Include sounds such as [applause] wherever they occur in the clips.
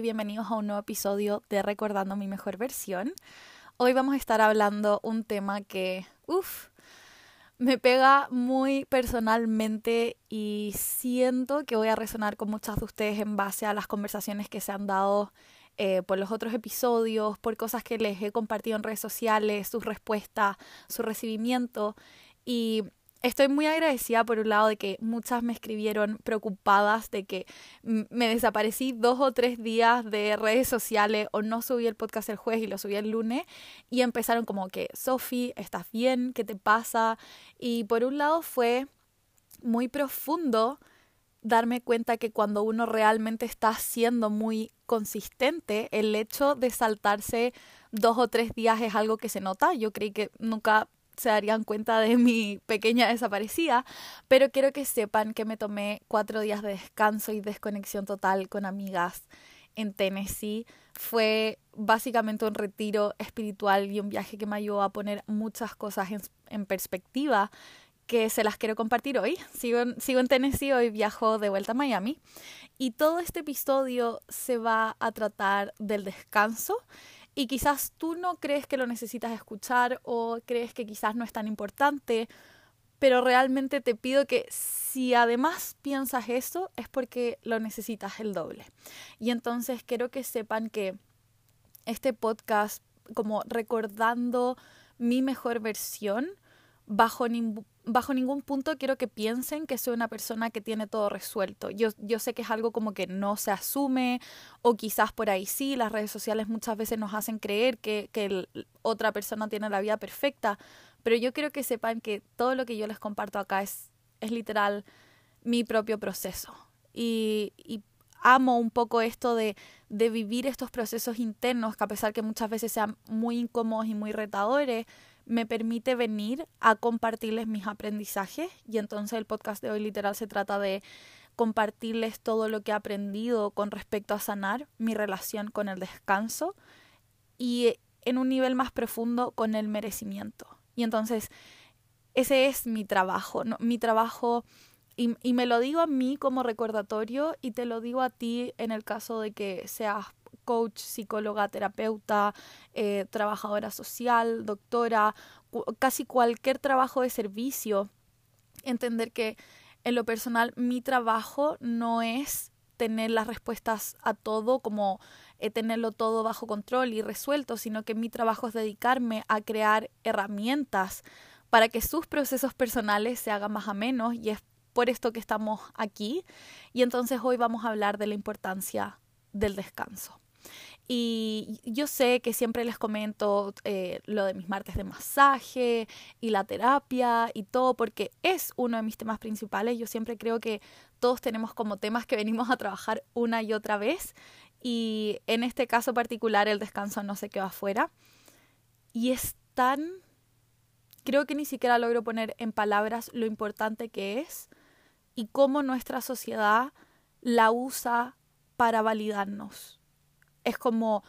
bienvenidos a un nuevo episodio de Recordando mi mejor versión. Hoy vamos a estar hablando un tema que, uff, me pega muy personalmente y siento que voy a resonar con muchas de ustedes en base a las conversaciones que se han dado eh, por los otros episodios, por cosas que les he compartido en redes sociales, sus respuestas, su recibimiento. Y Estoy muy agradecida por un lado de que muchas me escribieron preocupadas de que me desaparecí dos o tres días de redes sociales o no subí el podcast el jueves y lo subí el lunes y empezaron como que, Sofi, ¿estás bien? ¿Qué te pasa? Y por un lado fue muy profundo darme cuenta que cuando uno realmente está siendo muy consistente, el hecho de saltarse dos o tres días es algo que se nota. Yo creí que nunca se darían cuenta de mi pequeña desaparecida, pero quiero que sepan que me tomé cuatro días de descanso y desconexión total con amigas en Tennessee. Fue básicamente un retiro espiritual y un viaje que me ayudó a poner muchas cosas en, perspectiva que se las quiero compartir hoy. Sigo sigo en Tennessee, hoy viajo de vuelta a Miami y todo este episodio se va a tratar del descanso y quizás tú no crees que lo necesitas escuchar o crees que quizás no es tan importante, pero realmente te pido que si además piensas eso es porque lo necesitas el doble. Y entonces quiero que sepan que este podcast, como recordando mi mejor versión, bajo, bajo ningún punto quiero que piensen que soy una persona que tiene todo resuelto. Yo, yo sé que es algo como que no se asume o quizás por ahí sí, las redes sociales muchas veces nos hacen creer que, que otra persona tiene la vida perfecta, pero yo quiero que sepan que todo lo que yo les comparto acá es, es literal mi propio proceso. Y, amo un poco esto de, de vivir estos procesos internos que a pesar que muchas veces sean muy incómodos y muy retadores, me permite venir a compartirles mis aprendizajes y entonces el podcast de hoy literal se trata de compartirles todo lo que he aprendido con respecto a sanar mi relación con el descanso y en un nivel más profundo con el merecimiento. Y entonces ese es mi trabajo, mi trabajo y, y me lo digo a mí como recordatorio y te lo digo a ti en el caso de que seas coach, psicóloga, terapeuta, eh, trabajadora social, doctora, casi cualquier trabajo de servicio, entender que en lo personal mi trabajo no es tener las respuestas a todo, como eh, tenerlo todo bajo control y resuelto, sino que mi trabajo es dedicarme a crear herramientas para que sus procesos personales se hagan más a menos y es por esto que estamos aquí. Y entonces hoy vamos a hablar de la importancia del descanso. Y yo sé que siempre les comento eh, lo de mis martes de masaje y la terapia y todo, porque es uno de mis temas principales. Yo siempre creo que todos tenemos como temas que venimos a trabajar una y otra vez. Y en este caso particular el descanso no se queda afuera. Y es tan... Creo que ni siquiera logro poner en palabras lo importante que es y cómo nuestra sociedad la usa para validarnos es como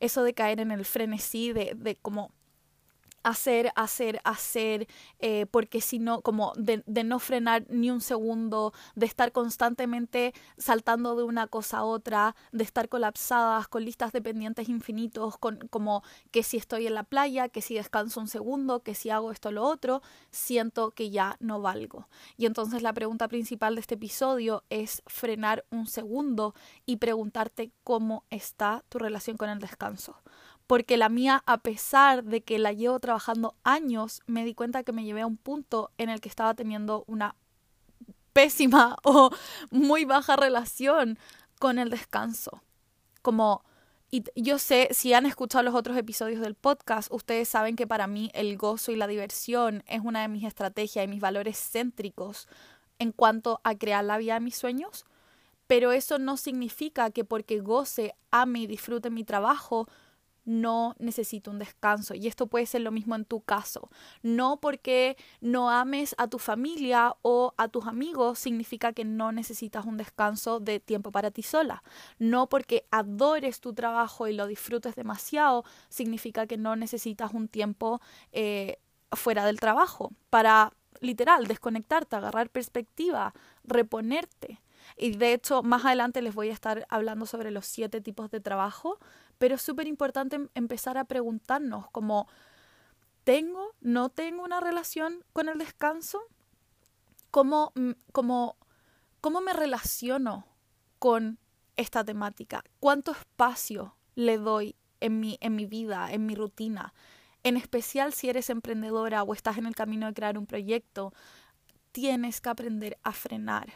eso de caer en el frenesí, de, de como hacer, hacer, hacer, eh, porque si no, como de, no frenar ni un segundo, de estar constantemente saltando de una cosa a otra, de estar colapsadas con listas de pendientes infinitos, con como que si estoy en la playa, que si descanso un segundo, que si hago esto o lo otro, siento que ya no valgo. Y entonces la pregunta principal de este episodio es frenar un segundo y preguntarte cómo está tu relación con el descanso porque la mía, a pesar de que la llevo trabajando años, me di cuenta que me llevé a un punto en el que estaba teniendo una pésima [laughs] o muy baja relación con el descanso. Como, y yo sé, si han escuchado los otros episodios del podcast, ustedes saben que para mí el gozo y la diversión es una de mis estrategias y mis valores céntricos en cuanto a crear la vida de mis sueños. Pero eso no significa que porque goce, ame y disfrute mi trabajo, no necesito un descanso. Y esto puede ser lo mismo en tu caso. No porque no ames a tu familia o a tus amigos significa que no necesitas un descanso de tiempo para ti sola. No porque adores tu trabajo y lo disfrutes demasiado significa que no necesitas un tiempo eh, fuera del trabajo para literal desconectarte, agarrar perspectiva, reponerte. Y de hecho, más adelante les voy a estar hablando sobre los siete tipos de trabajo, pero es súper importante em, empezar a preguntarnos como, ¿tengo, no tengo una relación con el descanso? ¿Cómo, cómo, cómo me relaciono con esta temática? ¿Cuánto espacio le doy en mi, en mi vida, en mi rutina? En especial si eres emprendedora o estás en el camino de crear un proyecto, tienes que aprender a frenar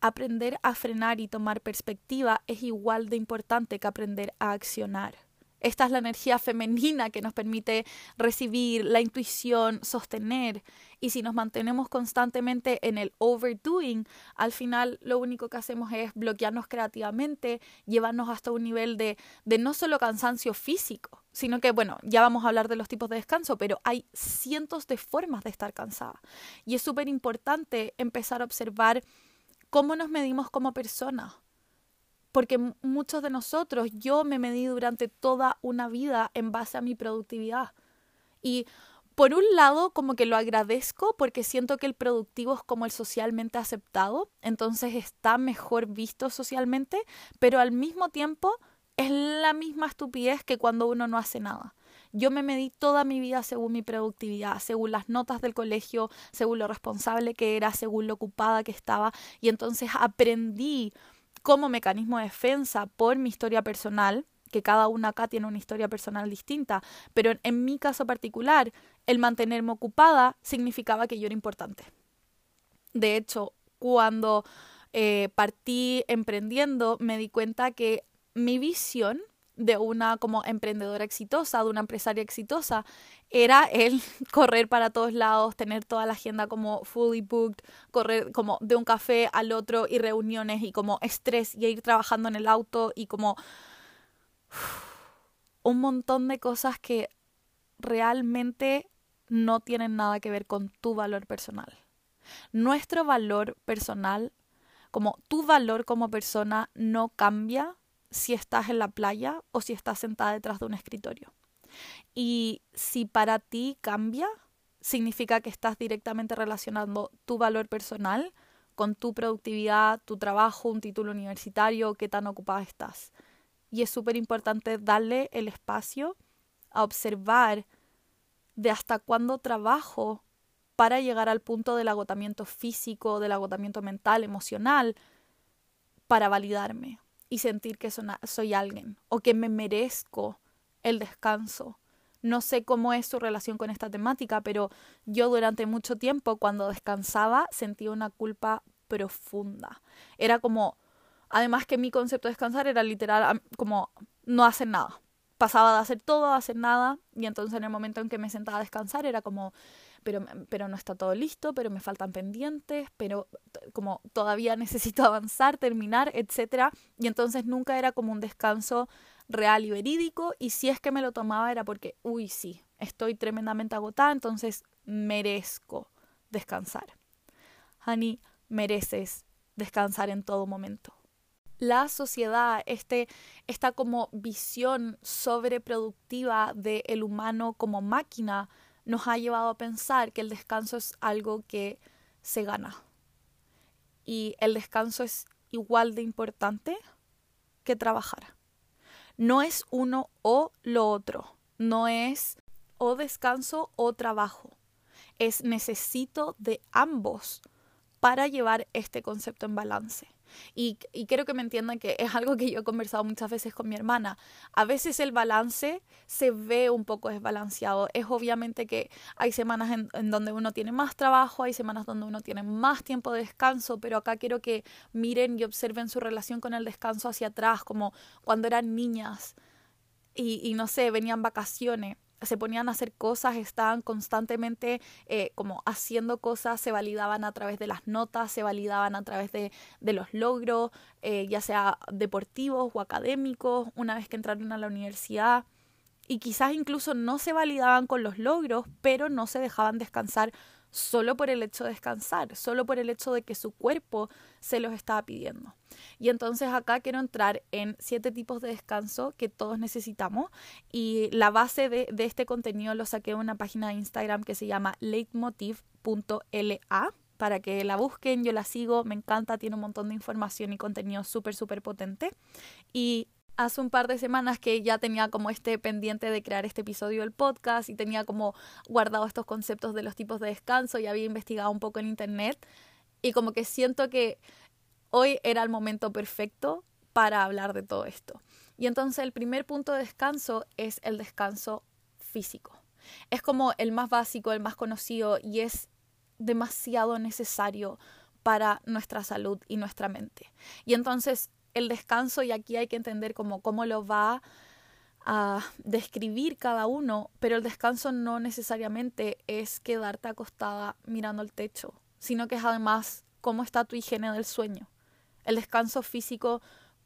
Aprender a frenar y tomar perspectiva es igual de importante que aprender a accionar. Esta es la energía femenina que nos permite recibir la intuición, sostener. Y si nos mantenemos constantemente en el overdoing, al final lo único que hacemos es bloquearnos creativamente, llevarnos hasta un nivel de, de no solo cansancio físico, sino que, bueno, ya vamos a hablar de los tipos de descanso, pero hay cientos de formas de estar cansada. Y es súper importante empezar a observar cómo nos medimos como personas. Porque muchos de nosotros, yo me medí durante toda una vida en base a mi productividad. Y por un lado, como que lo agradezco porque siento que el productivo es como el socialmente aceptado, entonces está mejor visto socialmente, pero al mismo tiempo es la misma estupidez que cuando uno no hace nada. Yo me medí toda mi vida según mi productividad, según las notas del colegio, según lo responsable que era, según lo ocupada que estaba, y entonces aprendí como mecanismo de defensa por mi historia personal, que cada una acá tiene una historia personal distinta, pero en, mi caso particular, el mantenerme ocupada significaba que yo era importante. De hecho, cuando eh, partí emprendiendo, me di cuenta que mi visión de una como emprendedora exitosa, de una empresaria exitosa, era el [laughs] correr para todos lados, tener toda la agenda como fully booked, correr como de un café al otro y reuniones y como estrés y ir trabajando en el auto y como [sighs] un montón de cosas que realmente no tienen nada que ver con tu valor personal. Nuestro valor personal, como tu valor como persona, no cambia si estás en la playa o si estás sentada detrás de un escritorio. Y si para ti cambia, significa que estás directamente relacionando tu valor personal con tu productividad, tu trabajo, un título universitario, qué tan ocupada estás. Y es súper importante darle el espacio a observar de hasta cuándo trabajo para llegar al punto del agotamiento físico, del agotamiento mental, emocional, para validarme, y sentir que soy alguien o que me merezco el descanso. No sé cómo es su relación con esta temática, pero yo durante mucho tiempo cuando descansaba sentía una culpa profunda. Era como, además que mi concepto de descansar era literal como no hacer nada. Pasaba de hacer todo a hacer nada y entonces en el momento en que me sentaba a descansar era como, pero, pero no está todo listo, pero me faltan pendientes, pero como todavía [laughs] necesito avanzar, terminar, etc. Y entonces nunca era como un descanso real y verídico y si es que me lo tomaba era porque, uy, sí, estoy tremendamente agotada, entonces merezco descansar. Honey, mereces descansar en todo momento. La sociedad, este, esta como visión sobreproductiva del humano como máquina, nos ha llevado a pensar que el descanso es algo que se gana. Y el descanso es igual de importante que trabajar. No es uno o lo otro. No es o descanso o trabajo. Es necesito de ambos para llevar este concepto en balance. Y, y quiero que me entiendan que es algo que yo he conversado muchas veces con mi hermana. A veces el balance se ve un poco desbalanceado. Es obviamente que hay semanas en, en donde uno tiene más trabajo, hay semanas donde uno tiene más tiempo de descanso, pero acá quiero que miren y observen su relación con el descanso hacia atrás, como cuando eran niñas y, y no sé, venían vacaciones se ponían a hacer cosas, estaban constantemente eh, como haciendo cosas, se validaban a través de las notas, se validaban a través de, de los logros, eh, ya sea deportivos o académicos, una vez que entraron a la universidad. Y quizás incluso no se validaban con los logros, pero no se dejaban descansar solo por el hecho de descansar, solo por el hecho de que su cuerpo se los estaba pidiendo. Y entonces acá quiero entrar en siete tipos de descanso que todos necesitamos y la base de, este contenido lo saqué de una página de Instagram que se llama leitmotiv.la para que la busquen, yo la sigo, me encanta, tiene un montón de información y contenido súper, súper potente. Y hace un par de semanas que ya tenía como este pendiente de crear este episodio del podcast y tenía como guardado estos conceptos de los tipos de descanso y había investigado un poco en internet y como que siento que hoy era el momento perfecto para hablar de todo esto. Y entonces el primer punto de descanso es el descanso físico. Es como el más básico, el más conocido y es demasiado necesario para nuestra salud y nuestra mente. Y entonces el descanso, y aquí hay que entender como cómo lo va a describir cada uno, pero el descanso no necesariamente es quedarte acostada mirando el techo, sino que es además cómo está tu higiene del sueño. El descanso físico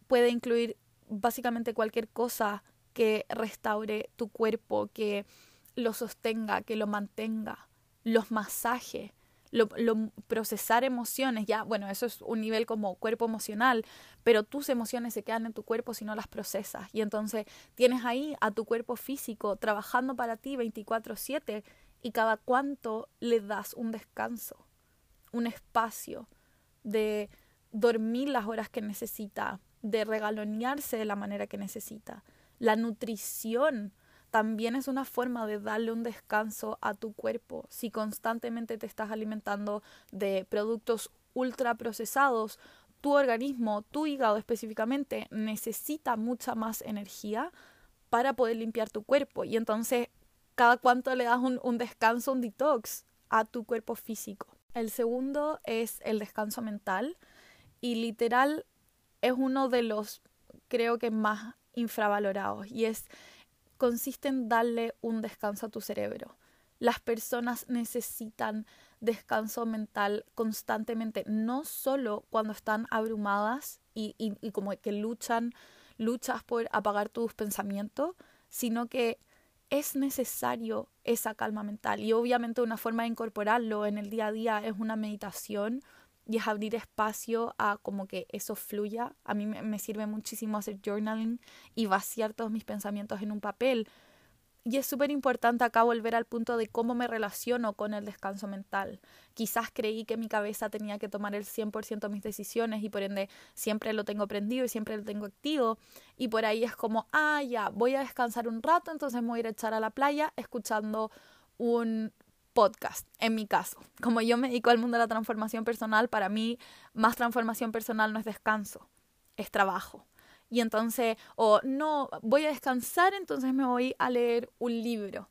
puede incluir básicamente cualquier cosa que restaure tu cuerpo, que lo sostenga, que lo mantenga, los masajes, lo, procesar emociones, ya, bueno, eso es un nivel como cuerpo emocional, pero tus emociones se quedan en tu cuerpo si no las procesas. Y entonces tienes ahí a tu cuerpo físico trabajando para ti 24/7 y cada cuánto le das un descanso, un espacio de dormir las horas que necesita, de regalonearse de la manera que necesita. La nutrición también es una forma de darle un descanso a tu cuerpo. Si constantemente te estás alimentando de productos ultraprocesados, tu organismo, tu hígado específicamente, necesita mucha más energía para poder limpiar tu cuerpo. Y entonces, cada cuánto le das un, un descanso, un detox a tu cuerpo físico. El segundo es el descanso mental y literal es uno de los, creo que más infravalorados y es consiste en darle un descanso a tu cerebro. Las personas necesitan descanso mental constantemente, no solo cuando están abrumadas y, y, como que luchan, luchas por apagar tus pensamientos, sino que es necesario esa calma mental. Y obviamente una forma de incorporarlo en el día a día es una meditación y es abrir espacio a como que eso fluya. A mí me, sirve muchísimo hacer journaling y vaciar todos mis pensamientos en un papel. Y es súper importante acá volver al punto de cómo me relaciono con el descanso mental. Quizás creí que mi cabeza tenía que tomar el 100% de mis decisiones y por ende siempre lo tengo prendido y siempre lo tengo activo. Y por ahí es como, ah, ya, voy a descansar un rato, entonces me voy a ir a echar a la playa escuchando un podcast, en mi caso. Como yo me dedico al mundo de la transformación personal, para mí más transformación personal no es descanso, es trabajo. Y entonces, o no, voy a descansar, entonces me voy a leer un libro.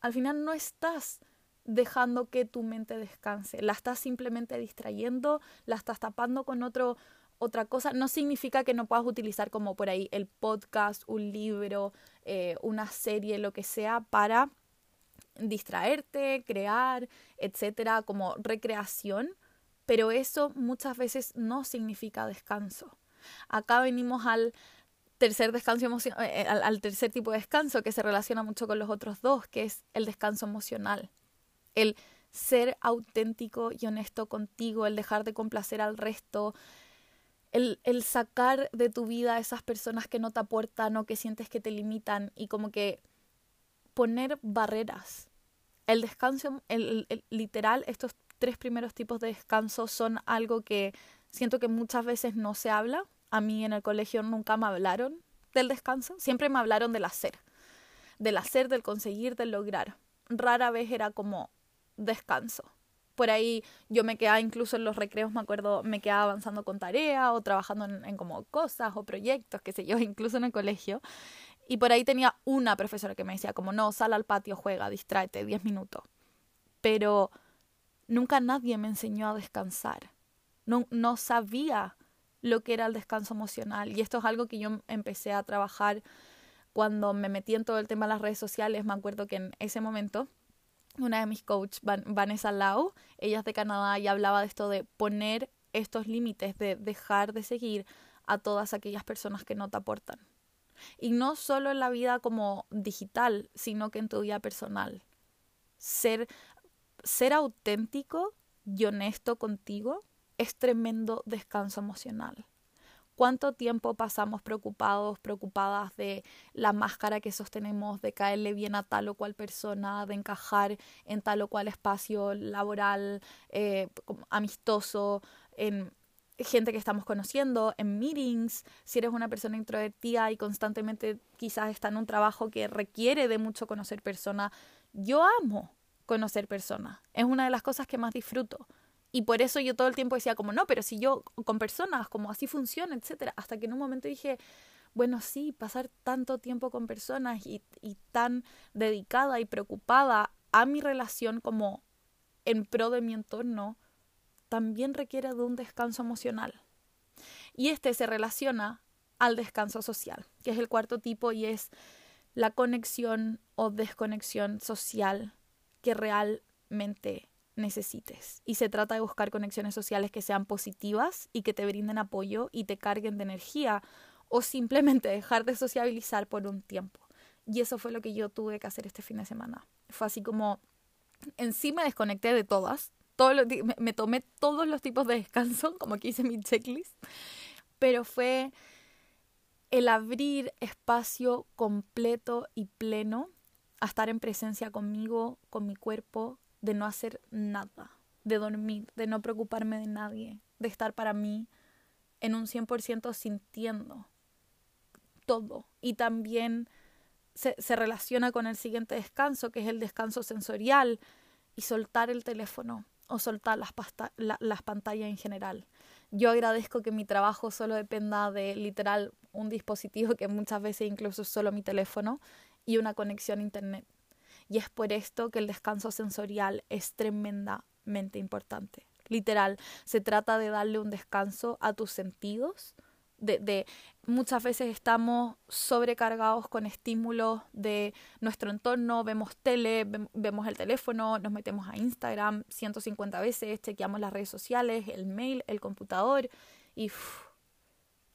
Al final no estás dejando que tu mente descanse, la estás simplemente distrayendo, la estás tapando con otro, otra cosa. No significa que no puedas utilizar como por ahí el podcast, un libro, eh, una serie, lo que sea, para distraerte, crear, etcétera, como recreación, pero eso muchas veces no significa descanso. Acá venimos al tercer descanso eh, al, al tercer tipo de descanso que se relaciona mucho con los otros dos, que es el descanso emocional. El ser auténtico y honesto contigo, el dejar de complacer al resto, el, el, sacar de tu vida a esas personas que no te aportan o que sientes que te limitan y como que poner barreras. El descanso, el, literal, estos tres primeros tipos de descanso son algo que siento que muchas veces no se habla. A mí en el colegio nunca me hablaron del descanso, siempre me hablaron del hacer, del hacer, del conseguir, del lograr. Rara vez era como descanso. Por ahí yo me quedaba incluso en los recreos, me acuerdo, me quedaba avanzando con tarea o trabajando en, como cosas o proyectos, qué sé yo, [laughs] incluso en el colegio. Y por ahí tenía una profesora que me decía como, no, sal al patio, juega, distráete, 10 minutos. Pero nunca nadie me enseñó a descansar. No, no sabía lo que era el descanso emocional. Y esto es algo que yo empecé a trabajar cuando me metí en todo el tema de las redes sociales. Me acuerdo que en ese momento una de mis coaches, Vanessa Lau, ella es de Canadá y hablaba de esto de poner estos límites, de dejar de seguir a todas aquellas personas que no te aportan. Y no solo en la vida como digital, sino que en tu vida personal. Ser, ser auténtico y honesto contigo es tremendo descanso emocional. ¿Cuánto tiempo pasamos preocupados, preocupadas de la máscara que sostenemos, de caerle bien a tal o cual persona, de encajar en tal o cual espacio laboral, eh, amistoso, en gente que estamos conociendo, en meetings, si eres una persona introvertida y constantemente quizás está en un trabajo que requiere de mucho conocer personas, yo amo conocer personas, es una de las cosas que más disfruto. Y por eso yo todo el tiempo decía como, no, pero si yo con personas, como así funciona, etcétera. Hasta que en un momento dije, bueno, sí, pasar tanto tiempo con personas y, y tan dedicada y preocupada a mi relación como en pro de mi entorno, también requiere de un descanso emocional. Y este se relaciona al descanso social, que es el cuarto tipo y es la conexión o desconexión social que realmente necesites. Y se trata de buscar conexiones sociales que sean positivas y que te brinden apoyo y te carguen de energía o simplemente dejar de sociabilizar por un tiempo. Y eso fue lo que yo tuve que hacer este fin de semana. Fue así como, en sí me desconecté de todas, me, tomé todos los tipos de descanso, [laughs] como que hice mi checklist, pero fue el abrir espacio completo y pleno a estar en presencia conmigo, con mi cuerpo, de no hacer nada, de dormir, de no preocuparme de nadie, de estar para mí en un 100% sintiendo todo. Y también se, relaciona con el siguiente descanso, que es el descanso sensorial, y soltar el teléfono o soltar las, las pantallas en general. Yo agradezco que mi trabajo solo dependa de literal un dispositivo que muchas veces incluso es solo mi teléfono y una conexión a internet. Y es por esto que el descanso sensorial es tremendamente importante. Literal, se trata de darle un descanso a tus sentidos. De, de, muchas veces estamos sobrecargados con estímulos de nuestro entorno, vemos tele, vemos el teléfono, nos metemos a Instagram 150 veces, chequeamos las redes sociales, el mail, el computador y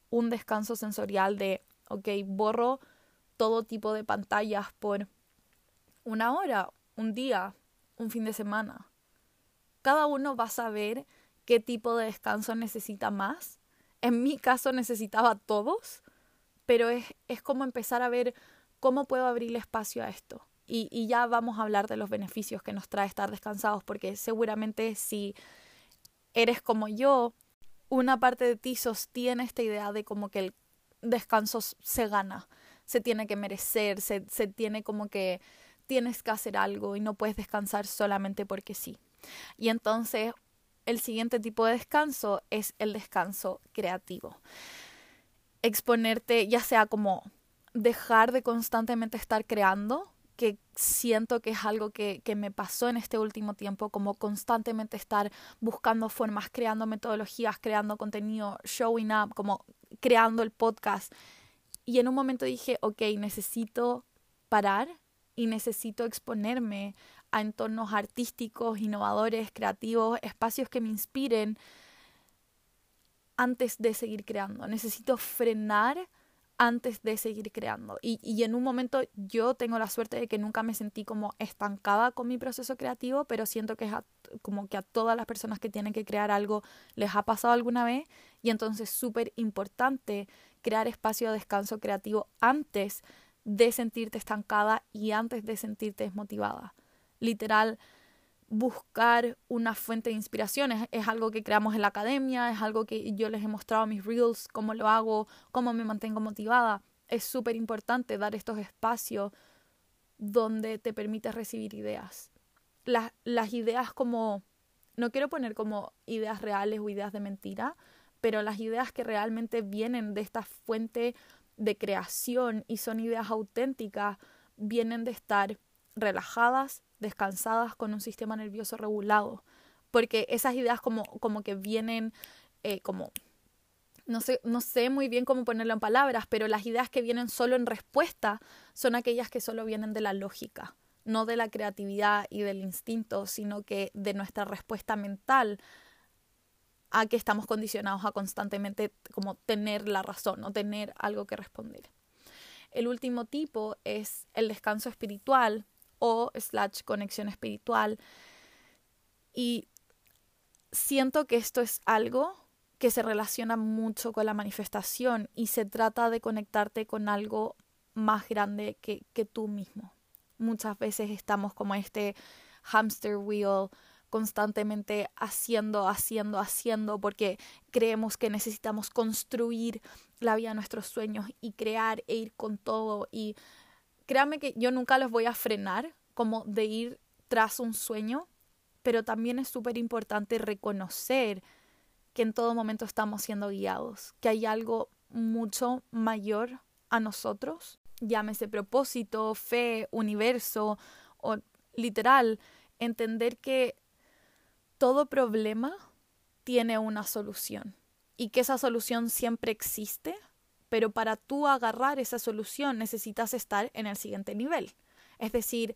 un descanso sensorial de, ok, borro todo tipo de pantallas por una hora, un día, un fin de semana. Cada uno va a saber qué tipo de descanso necesita más. En mi caso necesitaba todos, pero es, es como empezar a ver cómo puedo abrir espacio a esto. Y, y ya vamos a hablar de los beneficios que nos trae estar descansados, porque seguramente si eres como yo, una parte de ti sostiene esta idea de como que el descanso se gana, se tiene que merecer, se, se tiene como que tienes que hacer algo y no puedes descansar solamente porque sí. Y entonces el siguiente tipo de descanso es el descanso creativo. Exponerte, ya sea como dejar de constantemente estar creando, que siento que es algo que, que, me pasó en este último tiempo, como constantemente estar buscando formas, creando metodologías, creando contenido, showing up, como creando el podcast. Y en un momento dije, ok, necesito parar y necesito exponerme a entornos artísticos, innovadores, creativos, espacios que me inspiren antes de seguir creando. Necesito frenar antes de seguir creando. Y, y, en un momento yo tengo la suerte de que nunca me sentí como estancada con mi proceso creativo, pero siento que es como que a todas las personas que tienen que crear algo les ha pasado alguna vez y entonces súper importante crear espacio de descanso creativo antes de sentirte estancada y antes de sentirte desmotivada. Literal, buscar una fuente de inspiración es, algo que creamos en la academia, es algo que yo les he mostrado mis reels, cómo lo hago, cómo me mantengo motivada. Es súper importante dar estos espacios donde te permites recibir ideas. Las, las ideas como, no quiero poner como ideas reales o ideas de mentira, pero las ideas que realmente vienen de esta fuente de creación y son ideas auténticas vienen de estar relajadas, descansadas, con un sistema nervioso regulado. Porque esas ideas como, como que vienen eh, como... No sé, no sé muy bien cómo ponerlo en palabras, pero las ideas que vienen solo en respuesta son aquellas que solo vienen de la lógica, no de la creatividad y del instinto, sino que de nuestra respuesta mental a que estamos condicionados a constantemente como tener la razón o tener algo que responder. El último tipo es el descanso espiritual o slash conexión espiritual. Y siento que esto es algo que se relaciona mucho con la manifestación y se trata de conectarte con algo más grande que, tú mismo. Muchas veces estamos como este hamster wheel constantemente haciendo, haciendo, haciendo, porque creemos que necesitamos construir la vida de nuestros sueños y crear e ir con todo. Y créanme que yo nunca los voy a frenar como de ir tras un sueño, pero también es súper importante reconocer que en todo momento estamos siendo guiados, que hay algo mucho mayor a nosotros, llámese propósito, fe, universo o literal, entender que todo problema tiene una solución y que esa solución siempre existe, pero para tú agarrar esa solución necesitas estar en el siguiente nivel. Es decir,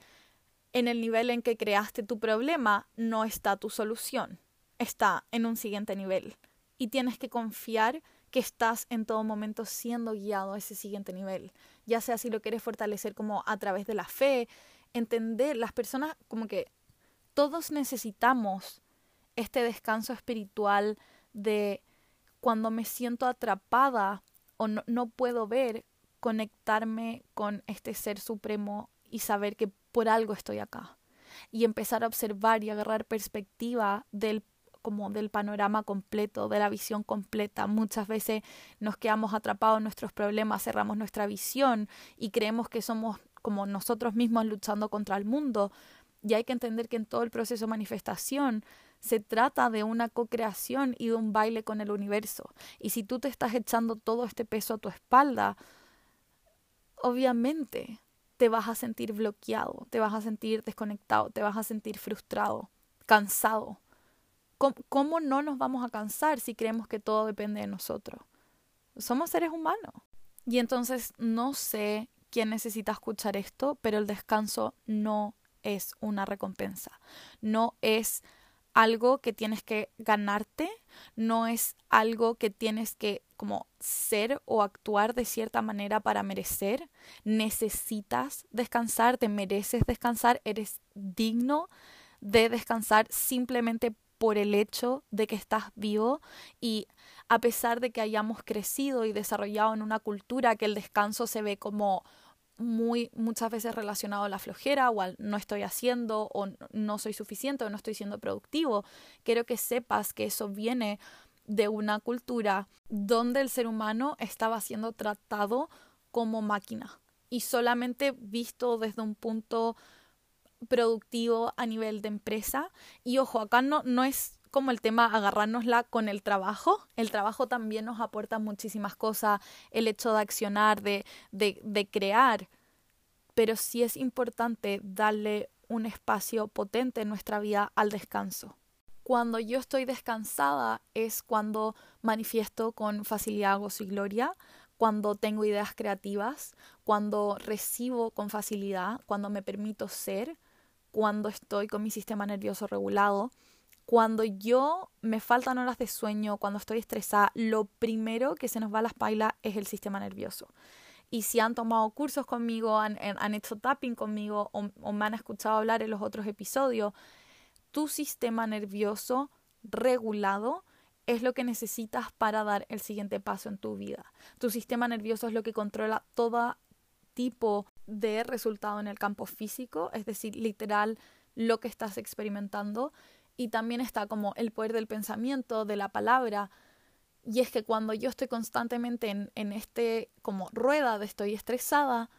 en el nivel en que creaste tu problema no está tu solución está en un siguiente nivel y tienes que confiar que estás en todo momento siendo guiado a ese siguiente nivel, ya sea si lo quieres fortalecer como a través de la fe, entender, las personas como que todos necesitamos este descanso espiritual de cuando me siento atrapada o no, puedo ver, conectarme con este ser supremo y saber que por algo estoy acá y empezar a observar y agarrar perspectiva del como del panorama completo, de la visión completa. Muchas veces nos quedamos atrapados en nuestros problemas, cerramos nuestra visión y creemos que somos como nosotros mismos luchando contra el mundo. Y hay que entender que en todo el proceso de manifestación se trata de una co-creación y de un baile con el universo. Y si tú te estás echando todo este peso a tu espalda, obviamente te vas a sentir bloqueado, te vas a sentir desconectado, te vas a sentir frustrado, cansado. ¿Cómo, no nos vamos a cansar si creemos que todo depende de nosotros? Somos seres humanos. Y entonces no sé quién necesita escuchar esto, pero el descanso no es una recompensa. No es algo que tienes que ganarte, no es algo que tienes que como ser o actuar de cierta manera para merecer. Necesitas descansar, te mereces descansar, eres digno de descansar simplemente por el hecho de que estás vivo y a pesar de que hayamos crecido y desarrollado en una cultura que el descanso se ve como muy muchas veces relacionado a la flojera o al no estoy haciendo o no soy suficiente o no estoy siendo productivo, quiero que sepas que eso viene de una cultura donde el ser humano estaba siendo tratado como máquina y solamente visto desde un punto productivo a nivel de empresa. Y ojo, acá no, no es como el tema agarrárnosla con el trabajo. El trabajo también nos aporta muchísimas cosas, el hecho de accionar, de, de, de crear. Pero sí es importante darle un espacio potente en nuestra vida al descanso. Cuando yo estoy descansada es cuando manifiesto con facilidad, gozo y gloria, cuando tengo ideas creativas, cuando recibo con facilidad, cuando me permito ser, cuando estoy con mi sistema nervioso regulado. Cuando yo me faltan horas de sueño, cuando estoy estresada, lo primero que se nos va a la espalda es el sistema nervioso. Y si han tomado cursos conmigo, han, han hecho tapping conmigo o, o me han escuchado hablar en los otros episodios, tu sistema nervioso regulado es lo que necesitas para dar el siguiente paso en tu vida. Tu sistema nervioso es lo que controla todo tipo de resultado en el campo físico, es decir, literal lo que estás experimentando. Y también está como el poder del pensamiento, de la palabra. Y es que cuando yo estoy constantemente en, este como rueda de estoy estresada,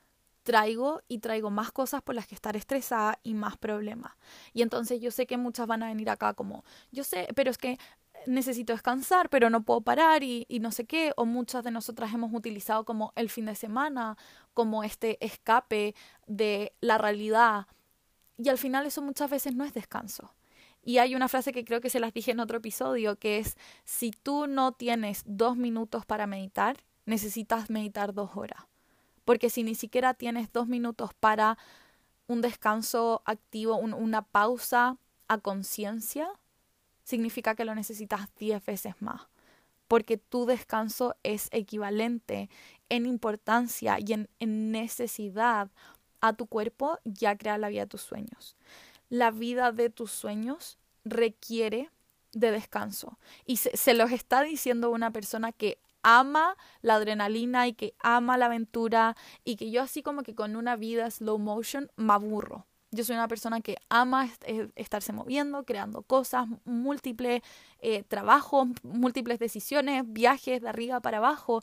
traigo y traigo más cosas por las que estar estresada y más problemas. Y entonces yo sé que muchas van a venir acá como, yo sé, pero es que necesito descansar, pero no puedo parar y, no sé qué, o muchas de nosotras hemos utilizado como el fin de semana, como este escape de la realidad. Y al final eso muchas veces no es descanso. Y hay una frase que creo que se las dije en otro episodio, que es, si tú no tienes dos minutos para meditar, necesitas meditar dos horas. Porque si ni siquiera tienes dos minutos para un descanso activo, una pausa a conciencia, significa que lo necesitas 10 veces más, porque tu descanso es equivalente en importancia y en, necesidad a tu cuerpo ya crear la vida de tus sueños. La vida de tus sueños requiere de descanso. Y se, se los está diciendo una persona que ama la adrenalina y que ama la aventura y que yo así como que con una vida slow motion me aburro. Yo soy una persona que ama eh, estarse moviendo, creando cosas, múltiples eh, trabajos, múltiples decisiones, viajes de arriba para abajo,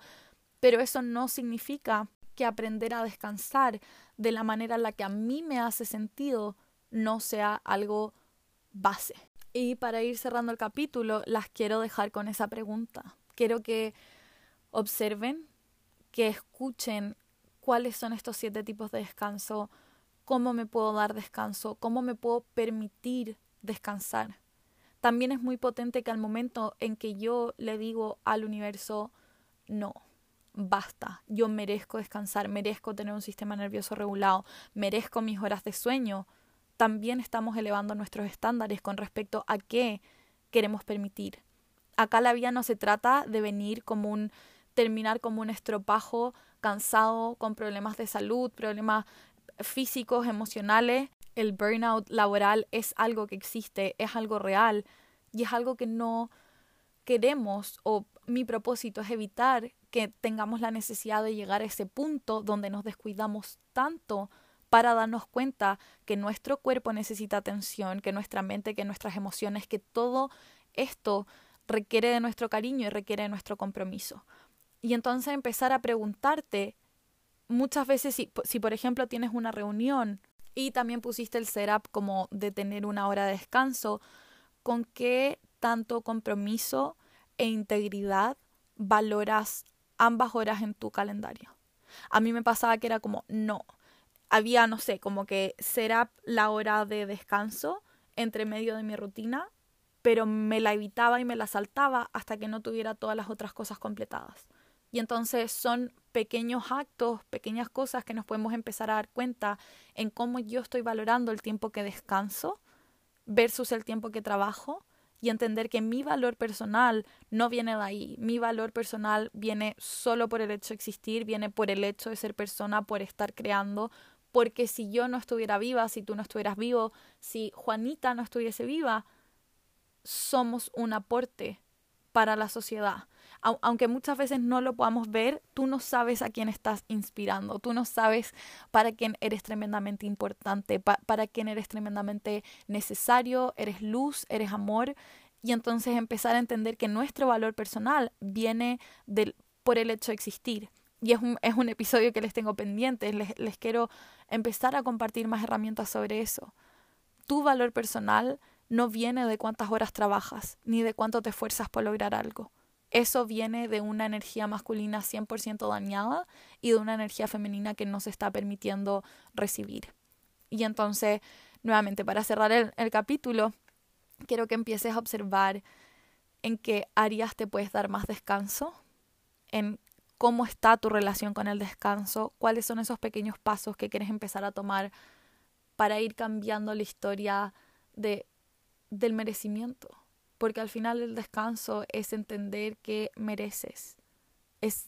pero eso no significa que aprender a descansar de la manera en la que a mí me hace sentido no sea algo base. Y para ir cerrando el capítulo, las quiero dejar con esa pregunta. Quiero que observen, que escuchen cuáles son estos siete tipos de descanso, cómo me puedo dar descanso, cómo me puedo permitir descansar. También es muy potente que al momento en que yo le digo al universo, no, basta, yo merezco descansar, merezco tener un sistema nervioso regulado, merezco mis horas de sueño, también estamos elevando nuestros estándares con respecto a qué queremos permitir. Acá la vida no se trata de venir como un terminar como un estropajo cansado, con problemas de salud, problemas físicos, emocionales, el burnout laboral es algo que existe, es algo real y es algo que no queremos o mi propósito es evitar que tengamos la necesidad de llegar a ese punto donde nos descuidamos tanto para darnos cuenta que nuestro cuerpo necesita atención, que nuestra mente, que nuestras emociones, que todo esto requiere de nuestro cariño y requiere de nuestro compromiso. Y entonces empezar a preguntarte muchas veces si, si, por ejemplo tienes una reunión y también pusiste el setup como de tener una hora de descanso, ¿con qué tanto compromiso e integridad valoras ambas horas en tu calendario? A mí me pasaba que era como, no, había, no sé, como que setup la hora de descanso entre medio de mi rutina, pero me la evitaba y me la saltaba hasta que no tuviera todas las otras cosas completadas. Y entonces son pequeños actos, pequeñas cosas que nos podemos empezar a dar cuenta en cómo yo estoy valorando el tiempo que descanso versus el tiempo que trabajo y entender que mi valor personal no viene de ahí. Mi valor personal viene solo por el hecho de existir, viene por el hecho de ser persona, por estar creando, porque si yo no estuviera viva, si tú no estuvieras vivo, si Juanita no estuviese viva, somos un aporte para la sociedad aunque muchas veces no lo podamos ver, tú no sabes a quién estás inspirando, tú no sabes para quién eres tremendamente importante, para quién eres tremendamente necesario, eres luz, eres amor, y entonces empezar a entender que nuestro valor personal viene del, por el hecho de existir. Y es un, es un episodio que les tengo pendientes, les, les quiero empezar a compartir más herramientas sobre eso. Tu valor personal no viene de cuántas horas trabajas, ni de cuánto te esfuerzas por lograr algo eso viene de una energía masculina 100% dañada y de una energía femenina que no se está permitiendo recibir. Y entonces, nuevamente, para cerrar el, el capítulo, quiero que empieces a observar en qué áreas te puedes dar más descanso, en cómo está tu relación con el descanso, cuáles son esos pequeños pasos que quieres empezar a tomar para ir cambiando la historia de, del merecimiento. Porque al final el descanso es entender que mereces, es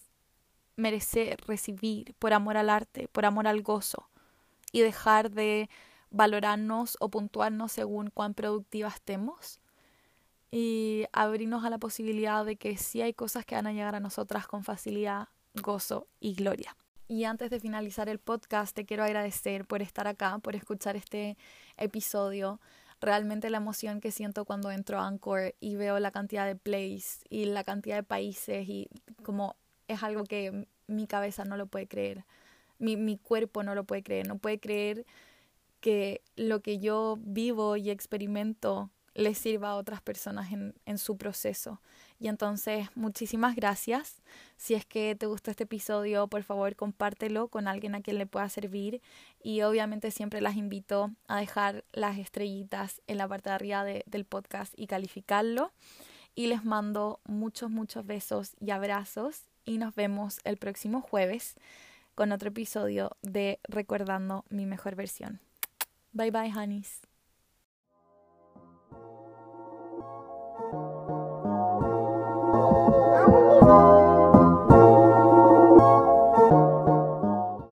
merecer recibir por amor al arte, por amor al gozo y dejar de valorarnos o puntuarnos según cuán productivas estemos y abrirnos a la posibilidad de que sí hay cosas que van a llegar a nosotras con facilidad, gozo y gloria. Y antes de finalizar el podcast, te quiero agradecer por estar acá, por escuchar este episodio realmente la emoción que siento cuando entro a Anchor y veo la cantidad de plays y la cantidad de países y como es algo que mi cabeza no lo puede creer, mi, mi cuerpo no lo puede creer, no puede creer que lo que yo vivo y experimento les sirva a otras personas en, en su proceso. Y entonces, muchísimas gracias. Si es que te gustó este episodio, por favor, compártelo con alguien a quien le pueda servir. Y obviamente siempre las invito a dejar las estrellitas en la parte de arriba del podcast y calificarlo. Y les mando muchos, muchos besos y abrazos. Y nos vemos el próximo jueves con otro episodio de Recordando mi mejor versión. Bye bye, honeys.